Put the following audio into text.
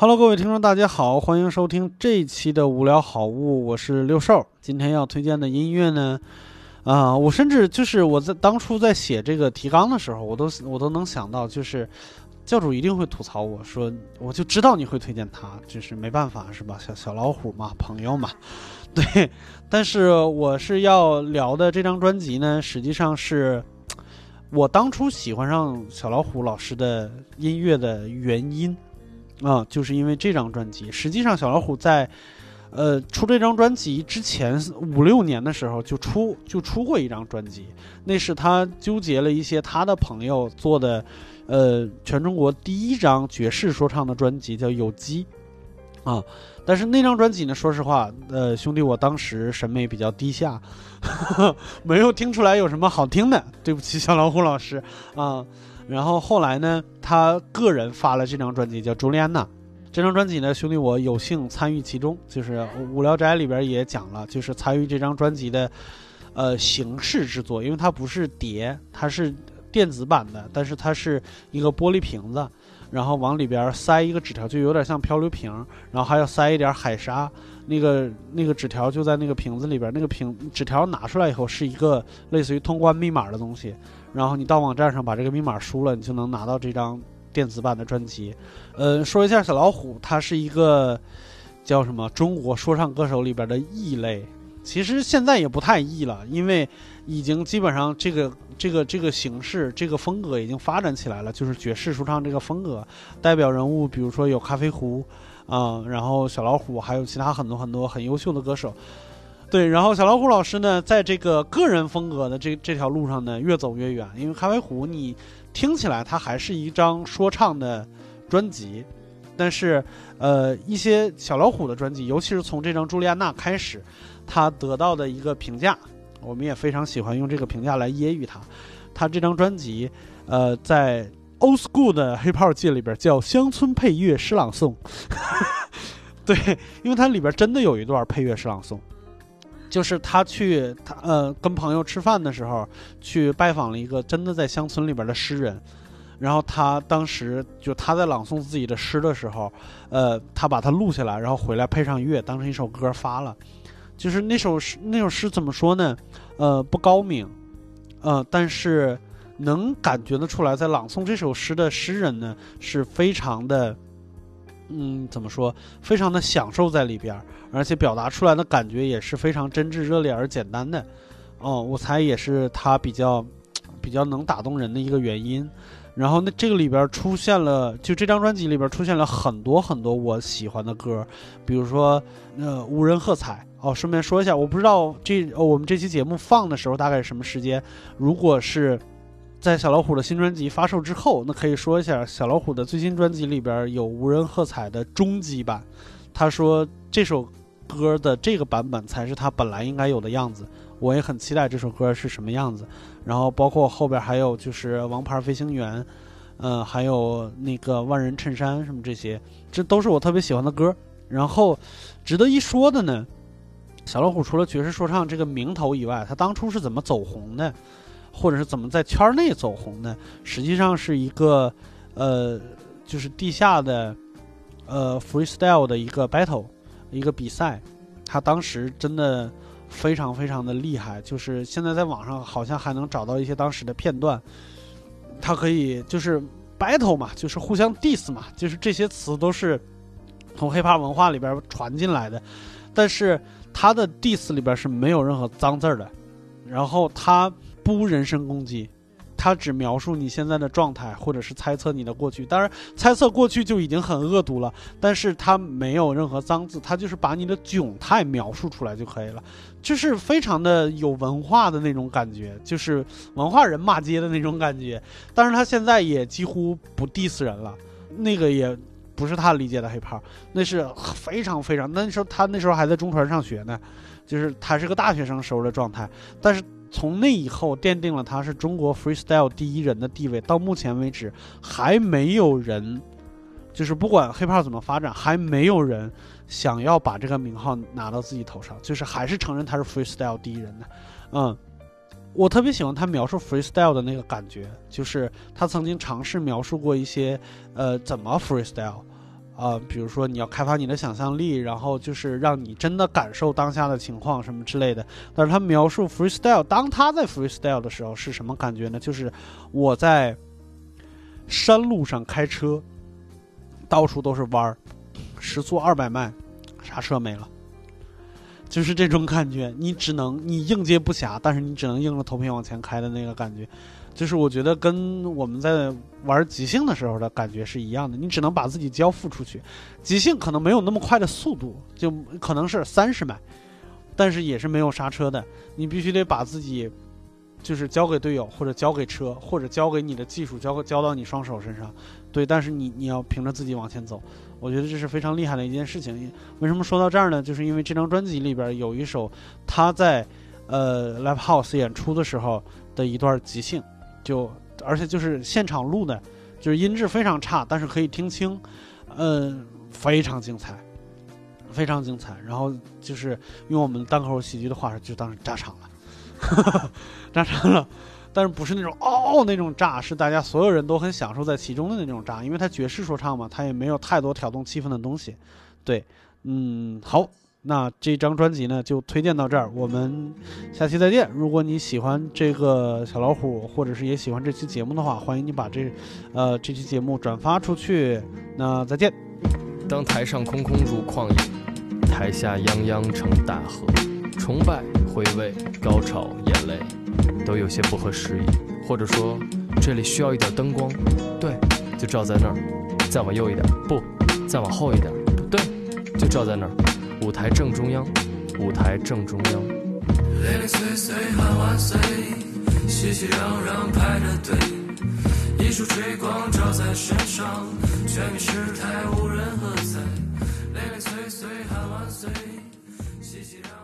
Hello，各位听众，大家好，欢迎收听这一期的无聊好物，我是六兽。今天要推荐的音乐呢，啊，我甚至就是我在当初在写这个提纲的时候，我都我都能想到，就是教主一定会吐槽我说，我就知道你会推荐他，就是没办法是吧？小小老虎嘛，朋友嘛，对。但是我是要聊的这张专辑呢，实际上是我当初喜欢上小老虎老师的音乐的原因。啊，就是因为这张专辑，实际上小老虎在，呃，出这张专辑之前五六年的时候就出就出过一张专辑，那是他纠结了一些他的朋友做的，呃，全中国第一张爵士说唱的专辑叫《有机》，啊，但是那张专辑呢，说实话，呃，兄弟，我当时审美比较低下，没有听出来有什么好听的，对不起，小老虎老师啊。然后后来呢，他个人发了这张专辑，叫《朱莉安娜》。这张专辑呢，兄弟我有幸参与其中，就是《无聊斋》里边也讲了，就是参与这张专辑的，呃，形式制作，因为它不是碟，它是电子版的，但是它是一个玻璃瓶子，然后往里边塞一个纸条，就有点像漂流瓶，然后还要塞一点海沙，那个那个纸条就在那个瓶子里边，那个瓶纸条拿出来以后是一个类似于通关密码的东西。然后你到网站上把这个密码输了，你就能拿到这张电子版的专辑。呃，说一下小老虎，他是一个叫什么中国说唱歌手里边的异类。其实现在也不太异了，因为已经基本上这个这个这个形式、这个风格已经发展起来了，就是爵士说唱这个风格。代表人物比如说有咖啡壶啊，然后小老虎，还有其他很多很多很优秀的歌手。对，然后小老虎老师呢，在这个个人风格的这这条路上呢，越走越远。因为咖啡壶，你听起来它还是一张说唱的专辑，但是，呃，一些小老虎的专辑，尤其是从这张朱莉安娜开始，他得到的一个评价，我们也非常喜欢用这个评价来揶揄他。他这张专辑，呃，在 old school 的黑炮界里边叫乡村配乐诗朗诵。对，因为它里边真的有一段配乐诗朗诵。就是他去他呃跟朋友吃饭的时候，去拜访了一个真的在乡村里边的诗人，然后他当时就他在朗诵自己的诗的时候，呃，他把它录下来，然后回来配上乐，当成一首歌发了。就是那首诗那首诗怎么说呢？呃，不高明，呃，但是能感觉得出来，在朗诵这首诗的诗人呢，是非常的。嗯，怎么说？非常的享受在里边，而且表达出来的感觉也是非常真挚、热烈而简单的。哦，我猜也是他比较比较能打动人的一个原因。然后那这个里边出现了，就这张专辑里边出现了很多很多我喜欢的歌，比如说呃无人喝彩。哦，顺便说一下，我不知道这我们这期节目放的时候大概是什么时间，如果是。在小老虎的新专辑发售之后，那可以说一下小老虎的最新专辑里边有无人喝彩的终极版。他说这首歌的这个版本才是他本来应该有的样子。我也很期待这首歌是什么样子。然后包括后边还有就是王牌飞行员，嗯，还有那个万人衬衫什么这些，这都是我特别喜欢的歌。然后值得一说的呢，小老虎除了爵士说唱这个名头以外，他当初是怎么走红的？或者是怎么在圈内走红的？实际上是一个，呃，就是地下的，呃，freestyle 的一个 battle，一个比赛。他当时真的非常非常的厉害，就是现在在网上好像还能找到一些当时的片段。他可以就是 battle 嘛，就是互相 diss 嘛，就是这些词都是从 hiphop 文化里边传进来的。但是他的 diss 里边是没有任何脏字的，然后他。不人身攻击，他只描述你现在的状态，或者是猜测你的过去。当然，猜测过去就已经很恶毒了，但是他没有任何脏字，他就是把你的窘态描述出来就可以了，就是非常的有文化的那种感觉，就是文化人骂街的那种感觉。但是他现在也几乎不 diss 人了，那个也不是他理解的黑炮，那是非常非常那时候他那时候还在中传上学呢，就是他是个大学生时候的状态，但是。从那以后，奠定了他是中国 freestyle 第一人的地位。到目前为止，还没有人，就是不管 hiphop 怎么发展，还没有人想要把这个名号拿到自己头上，就是还是承认他是 freestyle 第一人的。嗯，我特别喜欢他描述 freestyle 的那个感觉，就是他曾经尝试描述过一些，呃，怎么 freestyle，啊，比如说你要开发你的想象力，然后就是让你真的感受当下的情况什么之类的。但是他描述 freestyle，当他在 freestyle 的时候是什么感觉呢？就是我在山路上开车，到处都是弯儿，时速二百迈，刹车没了。就是这种感觉，你只能你应接不暇，但是你只能硬着头皮往前开的那个感觉，就是我觉得跟我们在玩即兴的时候的感觉是一样的，你只能把自己交付出去，即兴可能没有那么快的速度，就可能是三十迈，但是也是没有刹车的，你必须得把自己就是交给队友，或者交给车，或者交给你的技术，交交到你双手身上，对，但是你你要凭着自己往前走。我觉得这是非常厉害的一件事情。为什么说到这儿呢？就是因为这张专辑里边有一首他在呃 live house 演出的时候的一段即兴，就而且就是现场录的，就是音质非常差，但是可以听清，嗯，非常精彩，非常精彩。然后就是用我们单口喜剧的话说，就当是炸场了，炸场了。但是不是那种哦那种炸，是大家所有人都很享受在其中的那种炸，因为他爵士说唱嘛，他也没有太多挑动气氛的东西。对，嗯，好，那这张专辑呢就推荐到这儿，我们下期再见。如果你喜欢这个小老虎，或者是也喜欢这期节目的话，欢迎你把这，呃，这期节目转发出去。那再见。当台上空空如旷野，台下泱泱成大河，崇拜、回味、高潮、眼泪。都有些不合时宜，或者说这里需要一点灯光，对，就照在那儿，再往右一点，不，再往后一点，不对，就照在那儿，舞台正中央，舞台正中央。零零碎碎万岁，熙熙攘攘排着队，一束追光照在身上，全民无人喝彩。零零碎碎万岁，熙熙攘。